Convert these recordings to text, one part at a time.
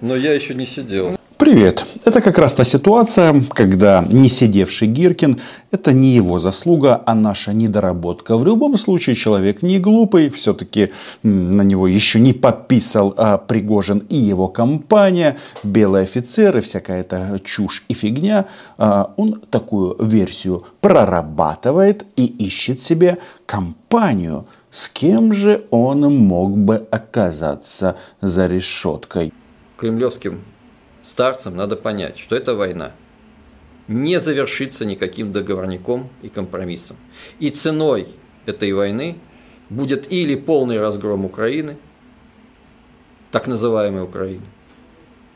Но я еще не сидел. Привет. Это как раз та ситуация, когда не сидевший Гиркин – это не его заслуга, а наша недоработка. В любом случае человек не глупый, все-таки на него еще не пописал а Пригожин и его компания, белые офицеры, всякая эта чушь и фигня. А он такую версию прорабатывает и ищет себе компанию. С кем же он мог бы оказаться за решеткой? Кремлевским старцам надо понять, что эта война не завершится никаким договорником и компромиссом. И ценой этой войны будет или полный разгром Украины, так называемой Украины,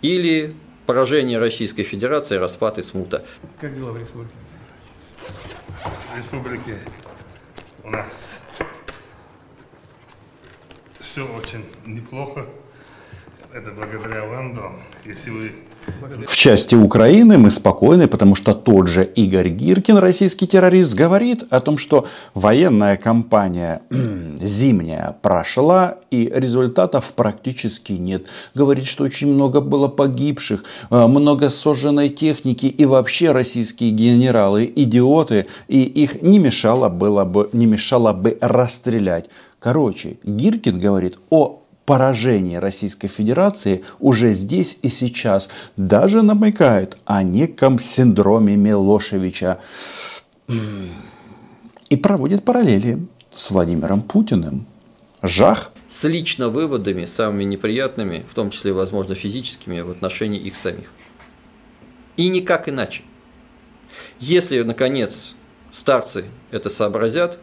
или поражение Российской Федерации, распад и смута. Как дела в республике? В республике у нас все очень неплохо. Это благодаря вам. Если вы... В части Украины мы спокойны, потому что тот же Игорь Гиркин, российский террорист, говорит о том, что военная кампания зимняя прошла и результатов практически нет. Говорит, что очень много было погибших, э, много сожженной техники и вообще российские генералы идиоты, и их не мешало, было бы, не мешало бы расстрелять. Короче, Гиркин говорит о поражение Российской Федерации уже здесь и сейчас даже намекает о неком синдроме Милошевича и проводит параллели с Владимиром Путиным. Жах. С лично выводами, самыми неприятными, в том числе, возможно, физическими, в отношении их самих. И никак иначе. Если, наконец, старцы это сообразят,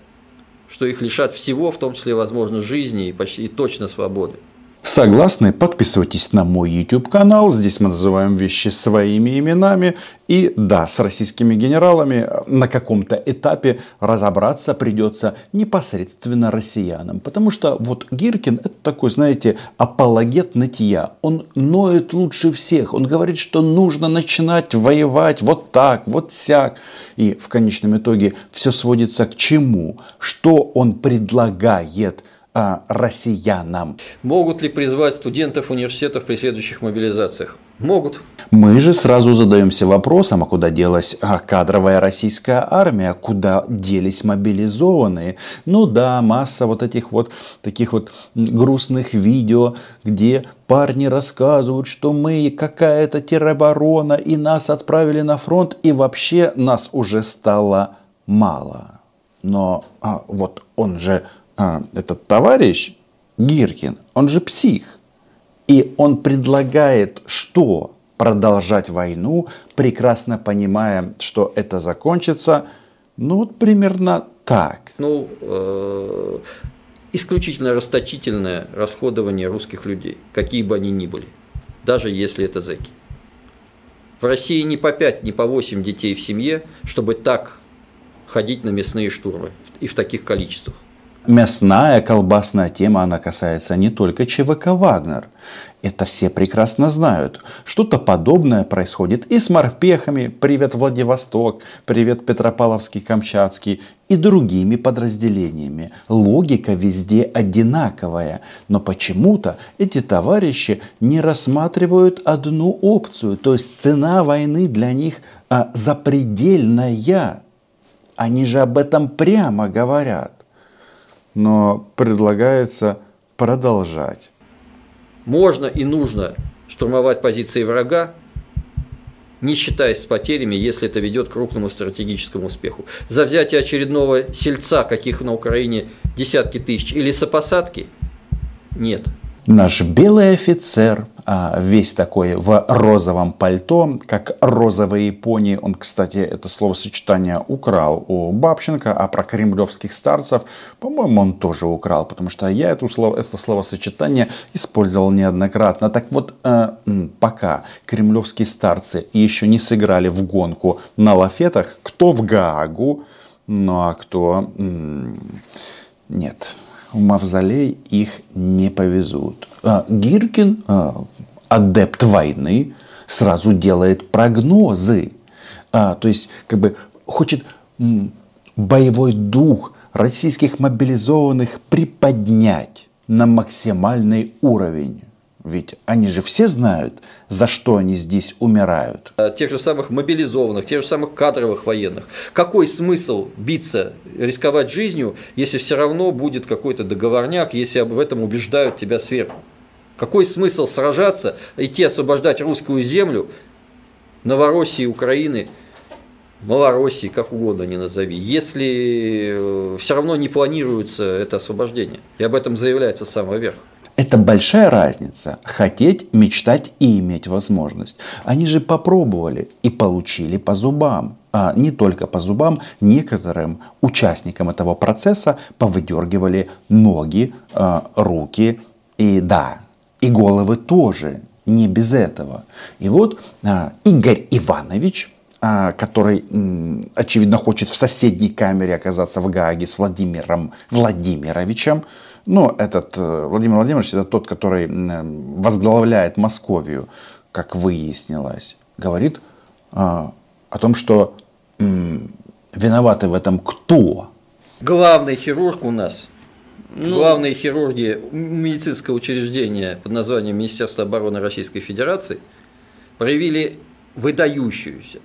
что их лишат всего, в том числе, возможно, жизни и почти и точно свободы. Согласны? Подписывайтесь на мой YouTube канал. Здесь мы называем вещи своими именами. И да, с российскими генералами на каком-то этапе разобраться придется непосредственно россиянам. Потому что вот Гиркин это такой, знаете, апологет нытья. Он ноет лучше всех. Он говорит, что нужно начинать воевать вот так, вот сяк. И в конечном итоге все сводится к чему? Что он предлагает? А, россиянам. Могут ли призвать студентов университетов при следующих мобилизациях? Могут. Мы же сразу задаемся вопросом, а куда делась а, кадровая российская армия, куда делись мобилизованные. Ну да, масса вот этих вот таких вот грустных видео, где парни рассказывают, что мы какая-то тероборона и нас отправили на фронт и вообще нас уже стало мало. Но а, вот он же а, этот товарищ Гиркин, он же псих. И он предлагает что? Продолжать войну, прекрасно понимая, что это закончится, ну вот примерно так. Ну, э, исключительно расточительное расходование русских людей, какие бы они ни были, даже если это зэки. В России не по 5, не по 8 детей в семье, чтобы так ходить на мясные штурмы и в таких количествах. Мясная колбасная тема, она касается не только ЧВК «Вагнер». Это все прекрасно знают. Что-то подобное происходит и с морпехами, привет Владивосток, привет Петропавловский, Камчатский и другими подразделениями. Логика везде одинаковая. Но почему-то эти товарищи не рассматривают одну опцию. То есть цена войны для них а, запредельная. Они же об этом прямо говорят но предлагается продолжать. Можно и нужно штурмовать позиции врага, не считаясь с потерями, если это ведет к крупному стратегическому успеху. За взятие очередного сельца, каких на Украине десятки тысяч, или сопосадки – нет. Наш белый офицер, а, весь такой в розовом пальто, как розовые пони. Он, кстати, это словосочетание украл у Бабченко, а про кремлевских старцев, по-моему, он тоже украл, потому что я это, слово, это словосочетание использовал неоднократно. Так вот, э, пока кремлевские старцы еще не сыграли в гонку на лафетах, кто в Гаагу, ну а кто... Нет, в мавзолей их не повезут. А Гиркин, а, адепт войны, сразу делает прогнозы. А, то есть, как бы хочет боевой дух российских мобилизованных приподнять на максимальный уровень. Ведь они же все знают, за что они здесь умирают. А тех же самых мобилизованных, тех же самых кадровых военных. Какой смысл биться, рисковать жизнью, если все равно будет какой-то договорняк, если об этом убеждают тебя сверху? Какой смысл сражаться, идти освобождать русскую землю, Новороссии, Украины, Малороссии, как угодно не назови, если э, все равно не планируется это освобождение. И об этом заявляется с самого верха. Это большая разница. Хотеть, мечтать и иметь возможность. Они же попробовали и получили по зубам. А не только по зубам, некоторым участникам этого процесса повыдергивали ноги, а, руки и да, и головы тоже. Не без этого. И вот а, Игорь Иванович, который, очевидно, хочет в соседней камере оказаться в Гааге с Владимиром Владимировичем, ну, этот э, Владимир Владимирович, это тот, который возглавляет Московию, как выяснилось, говорит а, о том, что м, виноваты в этом кто? Главный хирург у нас, ну, главные хирурги медицинского учреждения под названием Министерство обороны Российской Федерации проявили выдающуюся,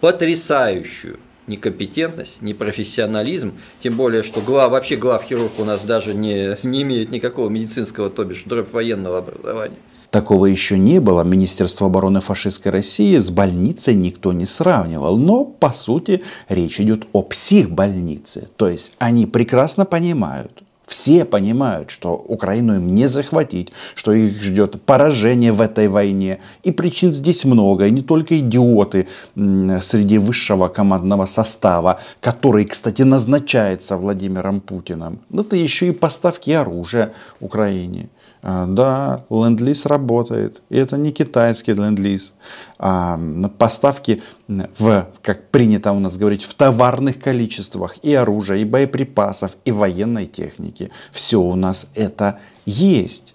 потрясающую некомпетентность, непрофессионализм, тем более, что глав, вообще главхирург у нас даже не, не имеет никакого медицинского, то бишь дробь военного образования. Такого еще не было. Министерство обороны фашистской России с больницей никто не сравнивал. Но, по сути, речь идет о психбольнице. То есть они прекрасно понимают, все понимают, что Украину им не захватить, что их ждет поражение в этой войне. И причин здесь много. И не только идиоты среди высшего командного состава, который, кстати, назначается Владимиром Путиным. Это еще и поставки оружия Украине. А, да, ленд-лиз работает. И это не китайский ленд-лиз. А поставки в, как принято у нас говорить, в товарных количествах и оружия, и боеприпасов, и военной техники. Все у нас это есть.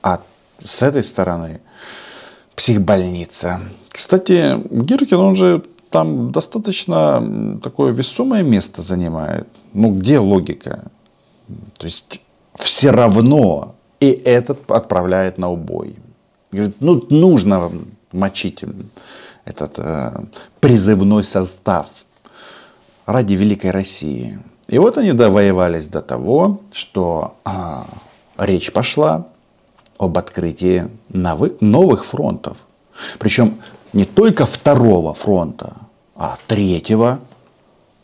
А с этой стороны психбольница. Кстати, Гиркин, он же там достаточно такое весомое место занимает. Ну, где логика? То есть все равно и этот отправляет на убой. Говорит, ну нужно мочить этот э, призывной состав ради великой России. И вот они довоевались до того, что а, речь пошла об открытии новых, новых фронтов. Причем не только второго фронта, а третьего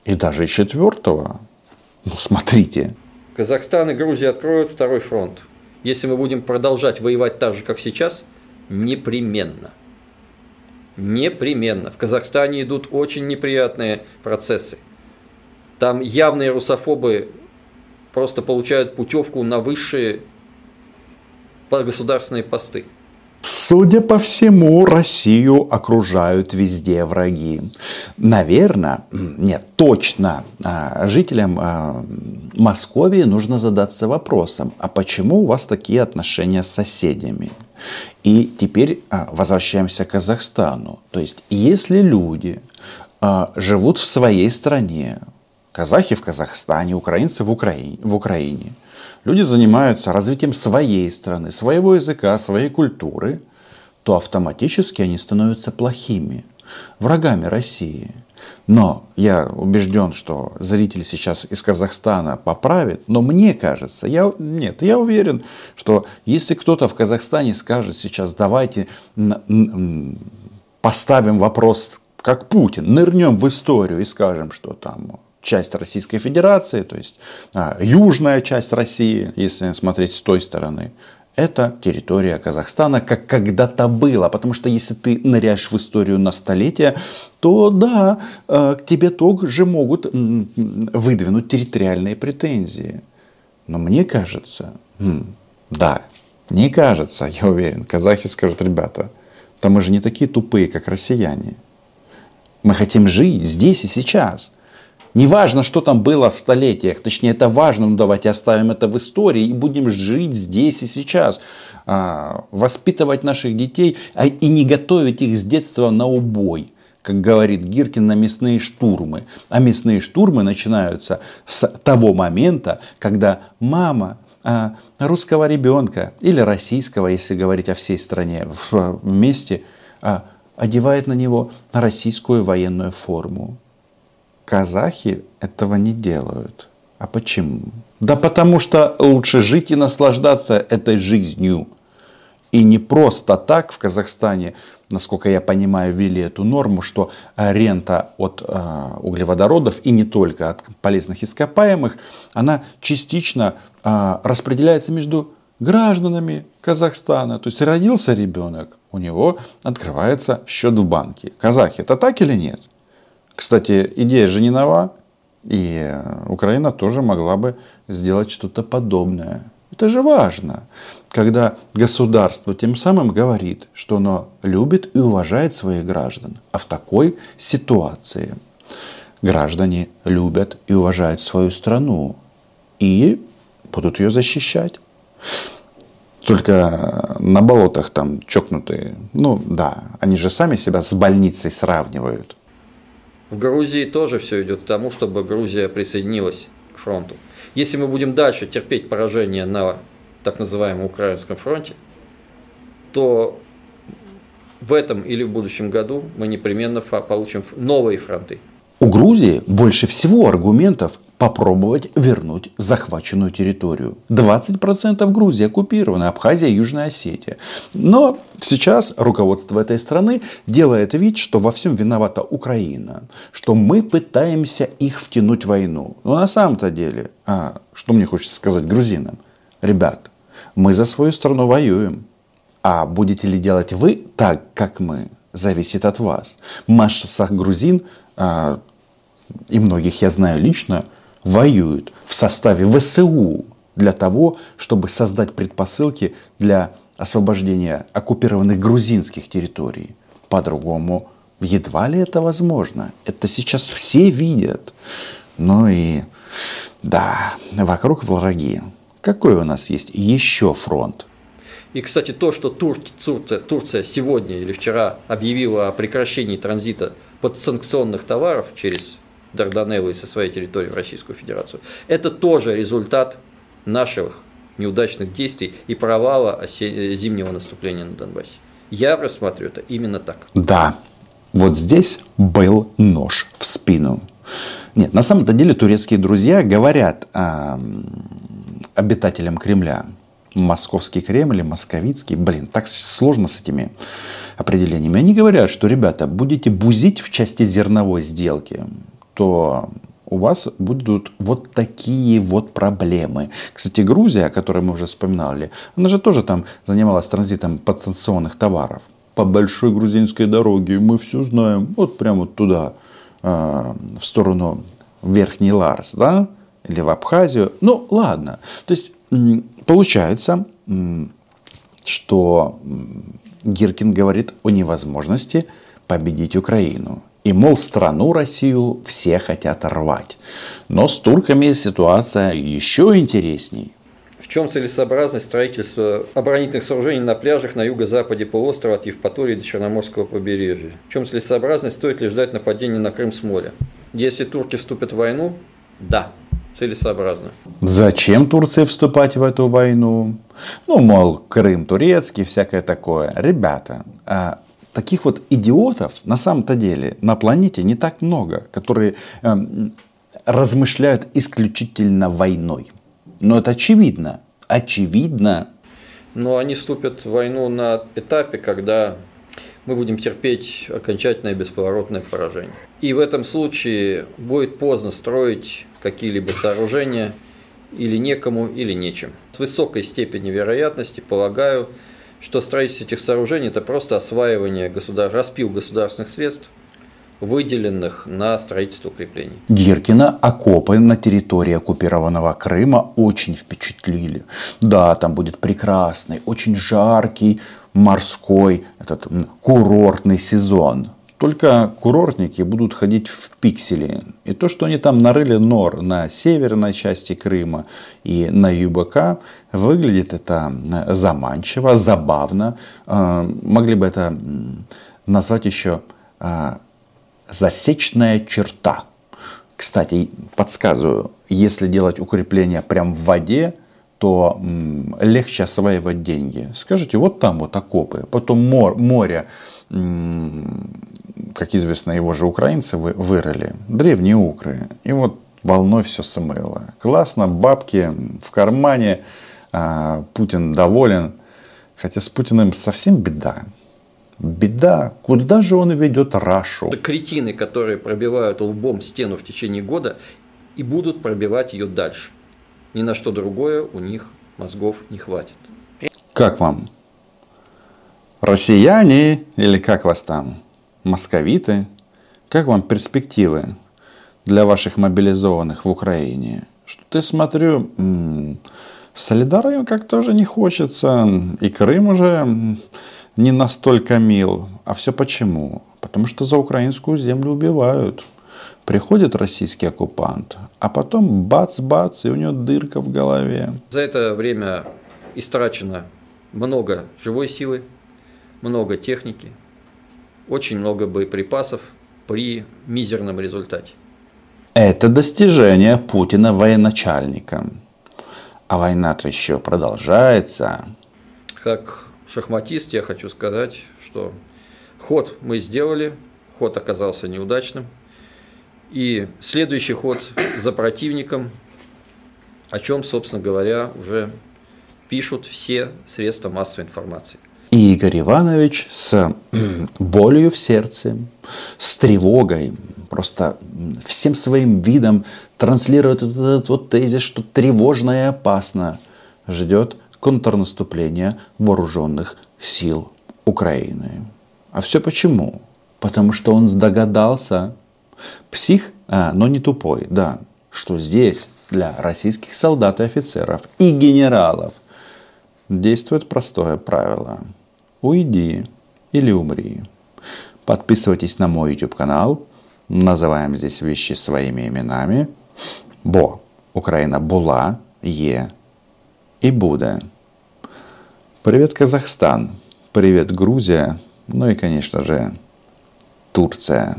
и даже четвертого. Ну, смотрите. Казахстан и Грузия откроют второй фронт если мы будем продолжать воевать так же, как сейчас, непременно. Непременно. В Казахстане идут очень неприятные процессы. Там явные русофобы просто получают путевку на высшие государственные посты. Судя по всему, Россию окружают везде враги. Наверное, нет, точно, а, жителям а, Московии нужно задаться вопросом, а почему у вас такие отношения с соседями? И теперь а, возвращаемся к Казахстану. То есть, если люди живут в своей стране, казахи в Казахстане, украинцы в Украине, в Украине люди занимаются развитием своей страны, своего языка, своей культуры, то автоматически они становятся плохими, врагами России. Но я убежден, что зритель сейчас из Казахстана поправит, но мне кажется, я, нет, я уверен, что если кто-то в Казахстане скажет сейчас, давайте поставим вопрос, как Путин, нырнем в историю и скажем, что там часть Российской Федерации, то есть а, южная часть России, если смотреть с той стороны, это территория Казахстана, как когда-то было. Потому что если ты ныряешь в историю на столетия, то да, а, к тебе тоже могут выдвинуть территориальные претензии. Но мне кажется, да, не кажется, я уверен, казахи скажут, ребята, да мы же не такие тупые, как россияне. Мы хотим жить здесь и сейчас. Неважно, что там было в столетиях, точнее это важно, но давайте оставим это в истории и будем жить здесь и сейчас, а, воспитывать наших детей а, и не готовить их с детства на убой как говорит Гиркин, на мясные штурмы. А мясные штурмы начинаются с того момента, когда мама а, русского ребенка или российского, если говорить о всей стране вместе, одевает на него российскую военную форму. Казахи этого не делают. А почему? Да потому что лучше жить и наслаждаться этой жизнью. И не просто так в Казахстане, насколько я понимаю, ввели эту норму, что рента от э, углеводородов и не только от полезных ископаемых, она частично э, распределяется между гражданами Казахстана. То есть родился ребенок, у него открывается счет в банке. Казахи, это так или нет? Кстати, идея же не нова. И Украина тоже могла бы сделать что-то подобное. Это же важно, когда государство тем самым говорит, что оно любит и уважает своих граждан. А в такой ситуации граждане любят и уважают свою страну и будут ее защищать. Только на болотах там чокнутые, ну да, они же сами себя с больницей сравнивают. В Грузии тоже все идет к тому, чтобы Грузия присоединилась к фронту. Если мы будем дальше терпеть поражение на так называемом Украинском фронте, то в этом или в будущем году мы непременно получим новые фронты. У Грузии больше всего аргументов попробовать вернуть захваченную территорию. 20% Грузии оккупированы, Абхазия и Южная Осетия. Но сейчас руководство этой страны делает вид, что во всем виновата Украина, что мы пытаемся их втянуть в войну. Но на самом-то деле, а, что мне хочется сказать грузинам, ребят, мы за свою страну воюем. А будете ли делать вы так, как мы, зависит от вас. Масса грузин, а, и многих я знаю лично, воюют в составе ВСУ для того, чтобы создать предпосылки для освобождения оккупированных грузинских территорий. По-другому едва ли это возможно. Это сейчас все видят. Ну и да, вокруг враги. Какой у нас есть еще фронт? И, кстати, то, что Тур, Турция, Турция сегодня или вчера объявила о прекращении транзита подсанкционных товаров через Дарданеллы со своей территории в Российскую Федерацию. Это тоже результат наших неудачных действий и провала зимнего наступления на Донбассе. Я рассматриваю это именно так. Да, вот здесь был нож в спину. Нет, на самом-то деле турецкие друзья говорят э, обитателям Кремля. Московский Кремль московицкий. Блин, так сложно с этими определениями. Они говорят, что, ребята, будете бузить в части зерновой сделки то у вас будут вот такие вот проблемы. Кстати, Грузия, о которой мы уже вспоминали, она же тоже там занималась транзитом подстанционных товаров. По большой грузинской дороге мы все знаем, вот прямо туда, э, в сторону Верхний Ларс, да, или в Абхазию. Ну, ладно. То есть, получается, что Гиркин говорит о невозможности победить Украину. И, мол, страну Россию все хотят рвать. Но с турками ситуация еще интересней. В чем целесообразность строительства оборонительных сооружений на пляжах на юго-западе полуострова от Евпатории до Черноморского побережья? В чем целесообразность, стоит ли ждать нападения на Крым с моря? Если турки вступят в войну, да, целесообразно. Зачем Турции вступать в эту войну? Ну, мол, Крым турецкий, всякое такое. Ребята, а таких вот идиотов на самом-то деле на планете не так много, которые э, размышляют исключительно войной. Но это очевидно. Очевидно. Но они вступят в войну на этапе, когда мы будем терпеть окончательное бесповоротное поражение. И в этом случае будет поздно строить какие-либо сооружения или некому, или нечем. С высокой степенью вероятности, полагаю, что строительство этих сооружений – это просто осваивание государ... распил государственных средств, выделенных на строительство укреплений. Гиркина окопы на территории оккупированного Крыма очень впечатлили. Да, там будет прекрасный, очень жаркий морской этот курортный сезон. Только курортники будут ходить в пиксели. И то, что они там нарыли нор на северной части Крыма и на ЮБК, выглядит это заманчиво, забавно. А, могли бы это назвать еще а, засечная черта. Кстати, подсказываю, если делать укрепление прямо в воде, что м, легче осваивать деньги. Скажите, вот там вот окопы, потом мор, море, как известно, его же украинцы вы, вырыли, древние укры. И вот волной все смыло. Классно, бабки в кармане, а, Путин доволен. Хотя с Путиным совсем беда. Беда, куда же он ведет Рашу? Это кретины, которые пробивают лбом стену в течение года и будут пробивать ее дальше. Ни на что другое у них мозгов не хватит. Как вам? Россияне или как вас там? Московиты? Как вам перспективы для ваших мобилизованных в Украине? Что-то смотрю, м, Солидара им как-то уже не хочется. И Крым уже не настолько мил. А все почему? Потому что за украинскую землю убивают. Приходит российский оккупант, а потом бац-бац, и у него дырка в голове. За это время истрачено много живой силы, много техники, очень много боеприпасов при мизерном результате. Это достижение Путина военачальника. А война-то еще продолжается. Как шахматист я хочу сказать, что ход мы сделали, ход оказался неудачным. И следующий ход за противником, о чем, собственно говоря, уже пишут все средства массовой информации. И Игорь Иванович с болью в сердце, с тревогой, просто всем своим видом транслирует этот вот тезис, что тревожно и опасно ждет контрнаступления вооруженных сил Украины. А все почему? Потому что он догадался, псих, а, но не тупой, да, что здесь для российских солдат и офицеров и генералов действует простое правило. Уйди или умри. Подписывайтесь на мой YouTube канал. Называем здесь вещи своими именами. Бо Украина була, є и буде. Привет, Казахстан. Привет, Грузия. Ну и, конечно же, Турция.